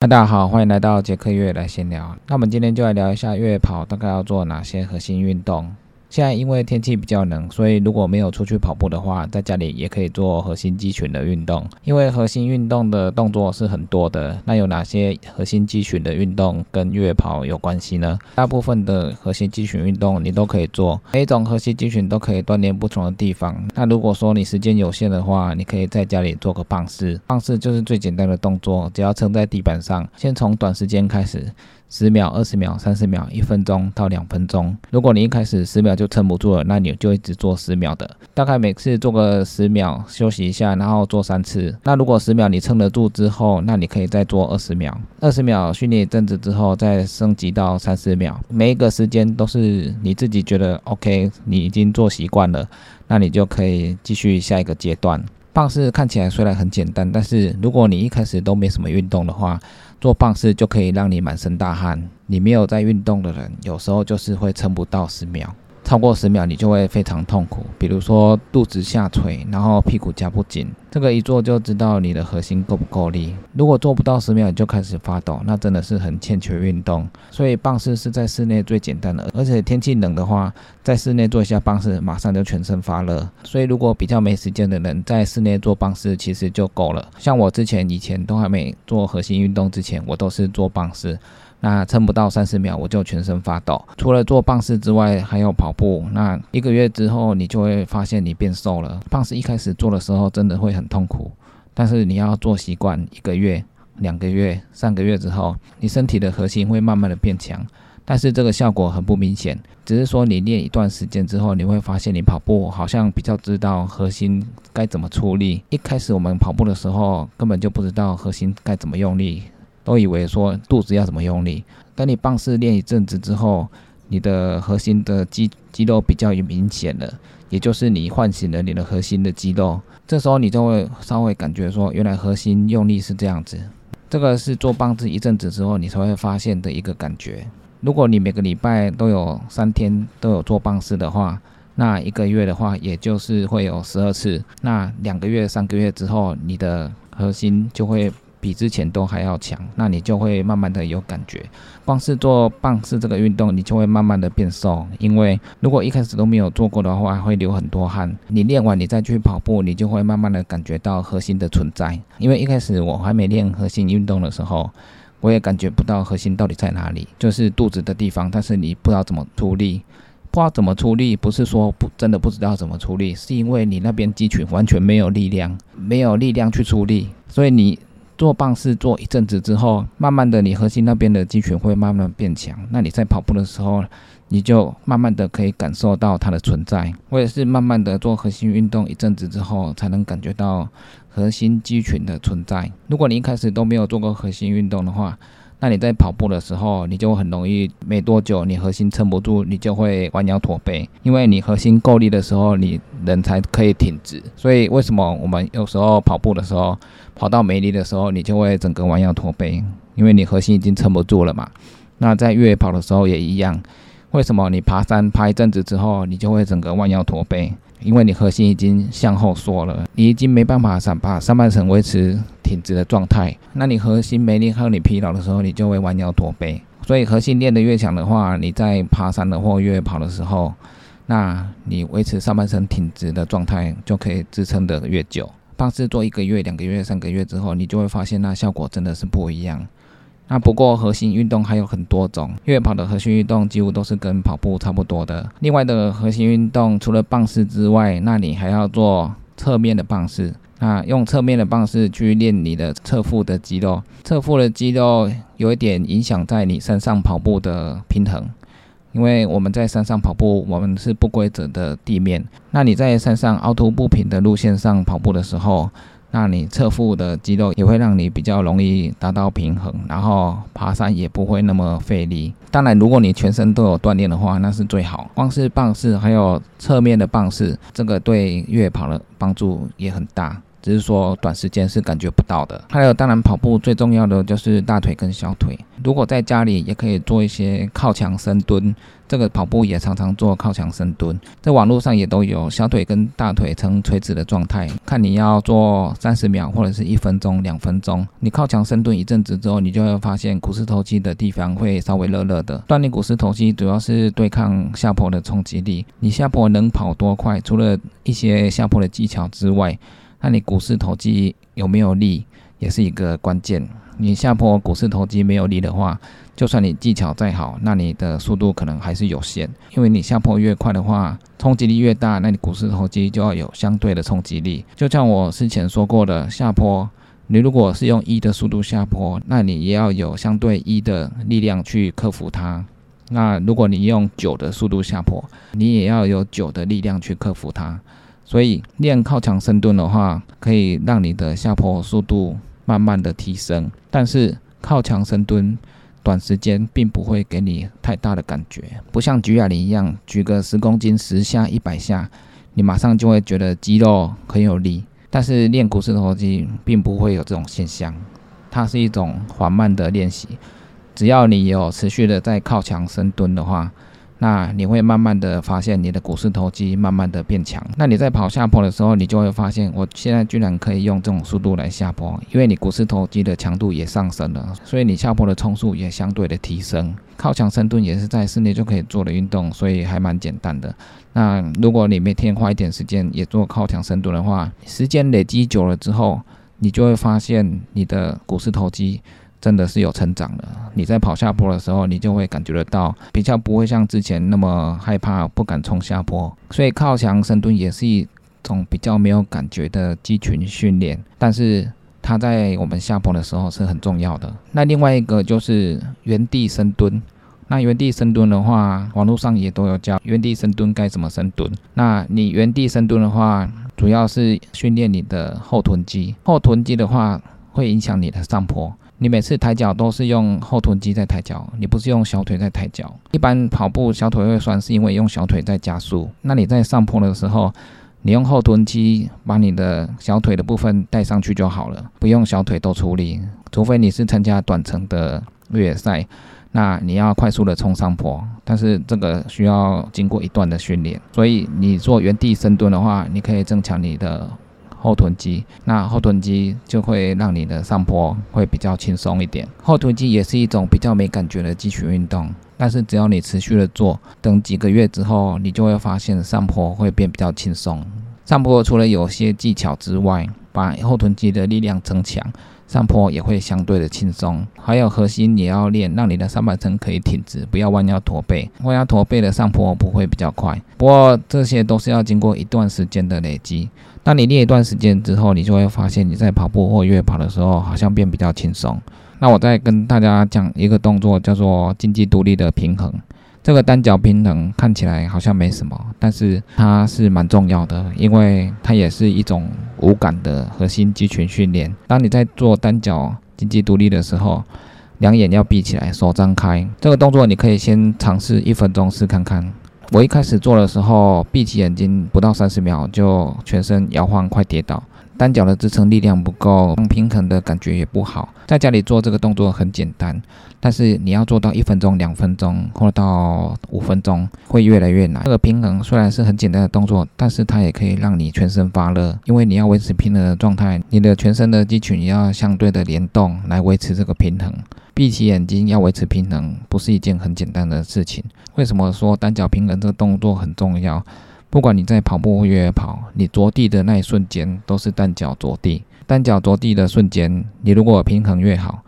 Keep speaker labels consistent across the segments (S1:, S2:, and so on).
S1: 大家好，欢迎来到杰克越来闲聊。那我们今天就来聊一下越野跑大概要做哪些核心运动。现在因为天气比较冷，所以如果没有出去跑步的话，在家里也可以做核心肌群的运动。因为核心运动的动作是很多的，那有哪些核心肌群的运动跟月跑有关系呢？大部分的核心肌群运动你都可以做，每一种核心肌群都可以锻炼不同的地方。那如果说你时间有限的话，你可以在家里做个棒式，棒式就是最简单的动作，只要撑在地板上，先从短时间开始。十秒、二十秒、三十秒、一分钟到两分钟。如果你一开始十秒就撑不住了，那你就一直做十秒的，大概每次做个十秒，休息一下，然后做三次。那如果十秒你撑得住之后，那你可以再做二十秒。二十秒训练一阵子之后，再升级到三十秒。每一个时间都是你自己觉得 OK，你已经做习惯了，那你就可以继续下一个阶段。棒式看起来虽然很简单，但是如果你一开始都没什么运动的话，做棒式就可以让你满身大汗。你没有在运动的人，有时候就是会撑不到十秒。超过十秒，你就会非常痛苦，比如说肚子下垂，然后屁股夹不紧，这个一做就知道你的核心够不够力。如果做不到十秒你就开始发抖，那真的是很欠缺运动。所以棒式是在室内最简单的，而且天气冷的话，在室内做一下棒式，马上就全身发热。所以如果比较没时间的人，在室内做棒式其实就够了。像我之前以前都还没做核心运动之前，我都是做棒式。那撑不到三十秒，我就全身发抖。除了做棒式之外，还有跑步。那一个月之后，你就会发现你变瘦了。棒式一开始做的时候，真的会很痛苦，但是你要做习惯，一个月、两个月、三个月之后，你身体的核心会慢慢的变强。但是这个效果很不明显，只是说你练一段时间之后，你会发现你跑步好像比较知道核心该怎么出力。一开始我们跑步的时候，根本就不知道核心该怎么用力。都以为说肚子要怎么用力，等你棒式练一阵子之后，你的核心的肌肌肉比较明显了，也就是你唤醒了你的核心的肌肉，这时候你就会稍微感觉说，原来核心用力是这样子。这个是做棒式一阵子之后你才会发现的一个感觉。如果你每个礼拜都有三天都有做棒式的话，那一个月的话也就是会有十二次。那两个月、三个月之后，你的核心就会。比之前都还要强，那你就会慢慢的有感觉。光是做棒式这个运动，你就会慢慢的变瘦。因为如果一开始都没有做过的话，会流很多汗。你练完你再去跑步，你就会慢慢的感觉到核心的存在。因为一开始我还没练核心运动的时候，我也感觉不到核心到底在哪里，就是肚子的地方。但是你不知道怎么出力，不知道怎么出力，不是说不真的不知道怎么出力，是因为你那边肌群完全没有力量，没有力量去出力，所以你。做棒式做一阵子之后，慢慢的你核心那边的肌群会慢慢变强。那你在跑步的时候，你就慢慢的可以感受到它的存在。我也是慢慢的做核心运动一阵子之后，才能感觉到核心肌群的存在。如果你一开始都没有做过核心运动的话，那你在跑步的时候，你就很容易没多久，你核心撑不住，你就会弯腰驼背。因为你核心够力的时候，你人才可以挺直。所以为什么我们有时候跑步的时候，跑到没力的时候，你就会整个弯腰驼背？因为你核心已经撑不住了嘛。那在越野跑的时候也一样。为什么你爬山爬一阵子之后，你就会整个弯腰驼背？因为你核心已经向后缩了，你已经没办法想把上半身维持挺直的状态。那你核心没力和你疲劳的时候，你就会弯腰驼背。所以核心练得越强的话，你在爬山的或越野跑的时候，那你维持上半身挺直的状态就可以支撑得越久。棒式做一个月、两个月、三个月之后，你就会发现那效果真的是不一样。那不过核心运动还有很多种，越野跑的核心运动几乎都是跟跑步差不多的。另外的核心运动除了棒式之外，那你还要做侧面的棒式。那用侧面的棒式去练你的侧腹的肌肉，侧腹的肌肉有一点影响在你山上跑步的平衡，因为我们在山上跑步，我们是不规则的地面。那你在山上凹凸不平的路线上跑步的时候，那你侧腹的肌肉也会让你比较容易达到平衡，然后爬山也不会那么费力。当然，如果你全身都有锻炼的话，那是最好。光是棒式还有侧面的棒式，这个对越野跑的帮助也很大。只是说短时间是感觉不到的。还有，当然跑步最重要的就是大腿跟小腿。如果在家里也可以做一些靠墙深蹲，这个跑步也常常做靠墙深蹲，在网络上也都有小腿跟大腿呈垂直的状态，看你要做三十秒或者是一分钟、两分钟。你靠墙深蹲一阵子之后，你就会发现股四头肌的地方会稍微热热的。锻炼股四头肌主要是对抗下坡的冲击力。你下坡能跑多快？除了一些下坡的技巧之外，那你股四头肌有没有力，也是一个关键。你下坡股四头肌没有力的话，就算你技巧再好，那你的速度可能还是有限。因为你下坡越快的话，冲击力越大，那你股四头肌就要有相对的冲击力。就像我之前说过的，下坡你如果是用一的速度下坡，那你也要有相对一的力量去克服它。那如果你用九的速度下坡，你也要有九的力量去克服它。所以练靠墙深蹲的话，可以让你的下坡速度慢慢的提升。但是靠墙深蹲短时间并不会给你太大的感觉，不像举哑铃一样，举个十公斤十下一百下，你马上就会觉得肌肉很有力。但是练股四头肌并不会有这种现象，它是一种缓慢的练习。只要你有持续的在靠墙深蹲的话。那你会慢慢的发现你的股四头肌慢慢的变强。那你在跑下坡的时候，你就会发现，我现在居然可以用这种速度来下坡，因为你股四头肌的强度也上升了，所以你下坡的冲速也相对的提升。靠墙深蹲也是在室内就可以做的运动，所以还蛮简单的。那如果你每天花一点时间也做靠墙深蹲的话，时间累积久了之后，你就会发现你的股四头肌。真的是有成长的。你在跑下坡的时候，你就会感觉得到，比较不会像之前那么害怕，不敢冲下坡。所以靠墙深蹲也是一种比较没有感觉的肌群训练，但是它在我们下坡的时候是很重要的。那另外一个就是原地深蹲。那原地深蹲的话，网络上也都有教原地深蹲该怎么深蹲。那你原地深蹲的话，主要是训练你的后臀肌。后臀肌的话，会影响你的上坡。你每次抬脚都是用后臀肌在抬脚，你不是用小腿在抬脚。一般跑步小腿会酸，是因为用小腿在加速。那你在上坡的时候，你用后臀肌把你的小腿的部分带上去就好了，不用小腿都处理。除非你是参加短程的越野赛，那你要快速的冲上坡，但是这个需要经过一段的训练。所以你做原地深蹲的话，你可以增强你的。后臀肌，那后臀肌就会让你的上坡会比较轻松一点。后臀肌也是一种比较没感觉的肌群运动，但是只要你持续的做，等几个月之后，你就会发现上坡会变比较轻松。上坡除了有些技巧之外，把后臀肌的力量增强，上坡也会相对的轻松。还有核心也要练，让你的上半身可以挺直，不要弯腰驼背。弯腰驼背的上坡不会比较快，不过这些都是要经过一段时间的累积。当你练一段时间之后，你就会发现你在跑步或越跑的时候，好像变比较轻松。那我再跟大家讲一个动作，叫做经济独立的平衡。这个单脚平衡看起来好像没什么，但是它是蛮重要的，因为它也是一种无感的核心肌群训练。当你在做单脚经济独立的时候，两眼要闭起来，手张开。这个动作你可以先尝试一分钟试看看。我一开始做的时候，闭起眼睛不到三十秒就全身摇晃，快跌倒。单脚的支撑力量不够，平衡的感觉也不好。在家里做这个动作很简单，但是你要做到一分钟、两分钟，或到五分钟，会越来越难。这个平衡虽然是很简单的动作，但是它也可以让你全身发热，因为你要维持平衡的状态，你的全身的肌群也要相对的联动来维持这个平衡。闭起眼睛要维持平衡，不是一件很简单的事情。为什么说单脚平衡这个动作很重要？不管你在跑步或越野跑，你着地的那一瞬间都是单脚着地。单脚着地的瞬间，你如果平衡越好，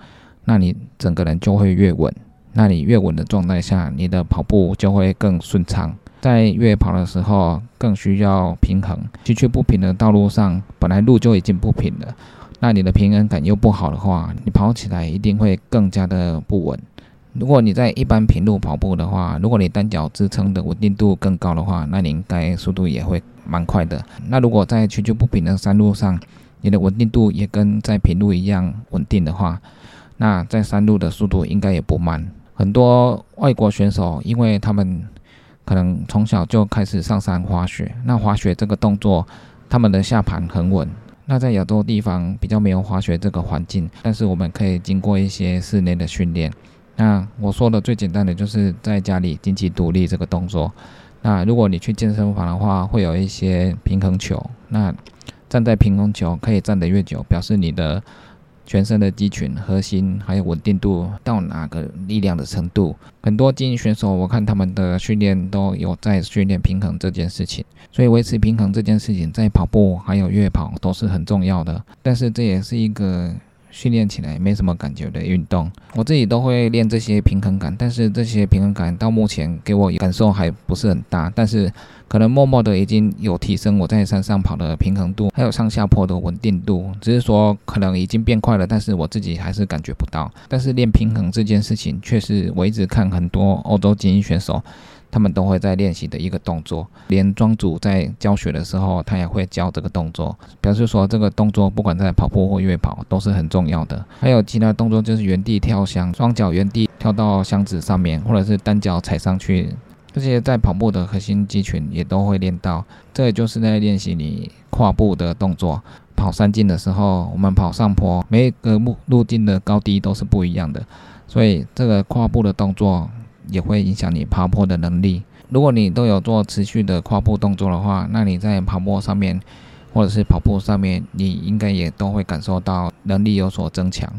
S1: 那你整个人就会越稳。那你越稳的状态下，你的跑步就会更顺畅。在越野跑的时候，更需要平衡。崎岖不平的道路上，本来路就已经不平了。那你的平衡感又不好的话，你跑起来一定会更加的不稳。如果你在一般平路跑步的话，如果你单脚支撑的稳定度更高的话，那你应该速度也会蛮快的。那如果在崎岖不平的山路上，你的稳定度也跟在平路一样稳定的话，那在山路的速度应该也不慢。很多外国选手，因为他们可能从小就开始上山滑雪，那滑雪这个动作，他们的下盘很稳。那在亚洲地方比较没有滑雪这个环境，但是我们可以经过一些室内的训练。那我说的最简单的就是在家里经济独立这个动作。那如果你去健身房的话，会有一些平衡球。那站在平衡球可以站得越久，表示你的全身的肌群、核心还有稳定度到哪个力量的程度。很多精英选手，我看他们的训练都有在训练平衡这件事情。所以维持平衡这件事情，在跑步还有越野跑都是很重要的。但是这也是一个。训练起来没什么感觉的运动，我自己都会练这些平衡感，但是这些平衡感到目前给我感受还不是很大，但是可能默默的已经有提升我在山上跑的平衡度，还有上下坡的稳定度，只是说可能已经变快了，但是我自己还是感觉不到。但是练平衡这件事情，却是我一直看很多欧洲精英选手。他们都会在练习的一个动作，连庄主在教学的时候，他也会教这个动作，表示说这个动作不管在跑步或越野跑都是很重要的。还有其他动作就是原地跳箱，双脚原地跳到箱子上面，或者是单脚踩上去，这些在跑步的核心肌群也都会练到。这也就是在练习你跨步的动作。跑山径的时候，我们跑上坡，每一个路路径的高低都是不一样的，所以这个跨步的动作。也会影响你爬坡的能力。如果你都有做持续的跨步动作的话，那你在爬坡上面，或者是跑步上面，你应该也都会感受到能力有所增强。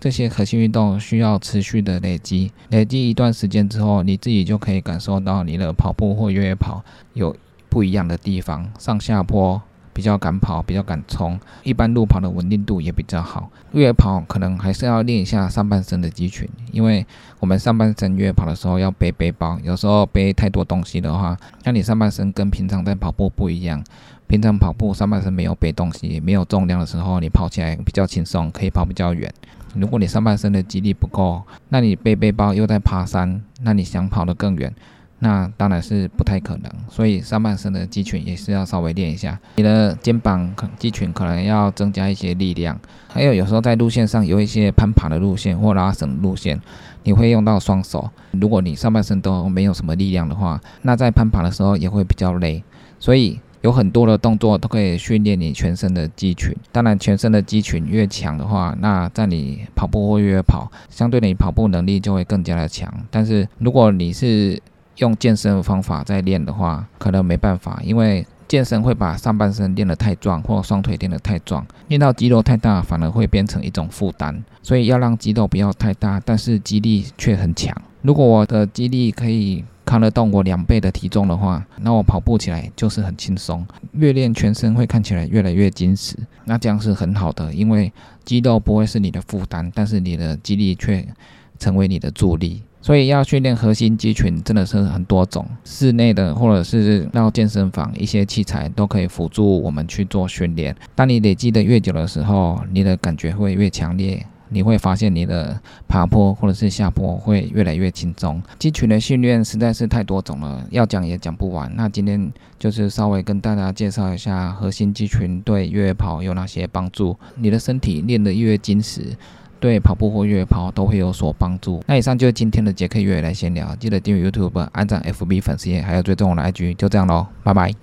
S1: 这些核心运动需要持续的累积，累积一段时间之后，你自己就可以感受到你的跑步或越野跑有不一样的地方，上下坡。比较敢跑，比较敢冲，一般路跑的稳定度也比较好。越野跑可能还是要练一下上半身的肌群，因为我们上半身越野跑的时候要背背包，有时候背太多东西的话，那你上半身跟平常在跑步不一样。平常跑步上半身没有背东西，没有重量的时候，你跑起来比较轻松，可以跑比较远。如果你上半身的肌力不够，那你背背包又在爬山，那你想跑得更远。那当然是不太可能，所以上半身的肌群也是要稍微练一下。你的肩膀肌群可能要增加一些力量，还有有时候在路线上有一些攀爬的路线或拉绳路线，你会用到双手。如果你上半身都没有什么力量的话，那在攀爬的时候也会比较累。所以有很多的动作都可以训练你全身的肌群。当然，全身的肌群越强的话，那在你跑步或越跑，相对你跑步能力就会更加的强。但是如果你是用健身的方法在练的话，可能没办法，因为健身会把上半身练得太壮，或双腿练得太壮，练到肌肉太大，反而会变成一种负担。所以要让肌肉不要太大，但是肌力却很强。如果我的肌力可以扛得动我两倍的体重的话，那我跑步起来就是很轻松。越练全身会看起来越来越紧实，那这样是很好的，因为肌肉不会是你的负担，但是你的肌力却成为你的助力。所以要训练核心肌群，真的是很多种，室内的或者是到健身房，一些器材都可以辅助我们去做训练。当你累积的越久的时候，你的感觉会越强烈，你会发现你的爬坡或者是下坡会越来越轻松。肌群的训练实在是太多种了，要讲也讲不完。那今天就是稍微跟大家介绍一下核心肌群对越野跑有哪些帮助。你的身体练得越紧实。对跑步或越野跑都会有所帮助。那以上就是今天的杰克越野来闲聊，记得订阅 YouTube、按赞 FB 粉丝页，还有追踪我的 IG，就这样喽，拜拜。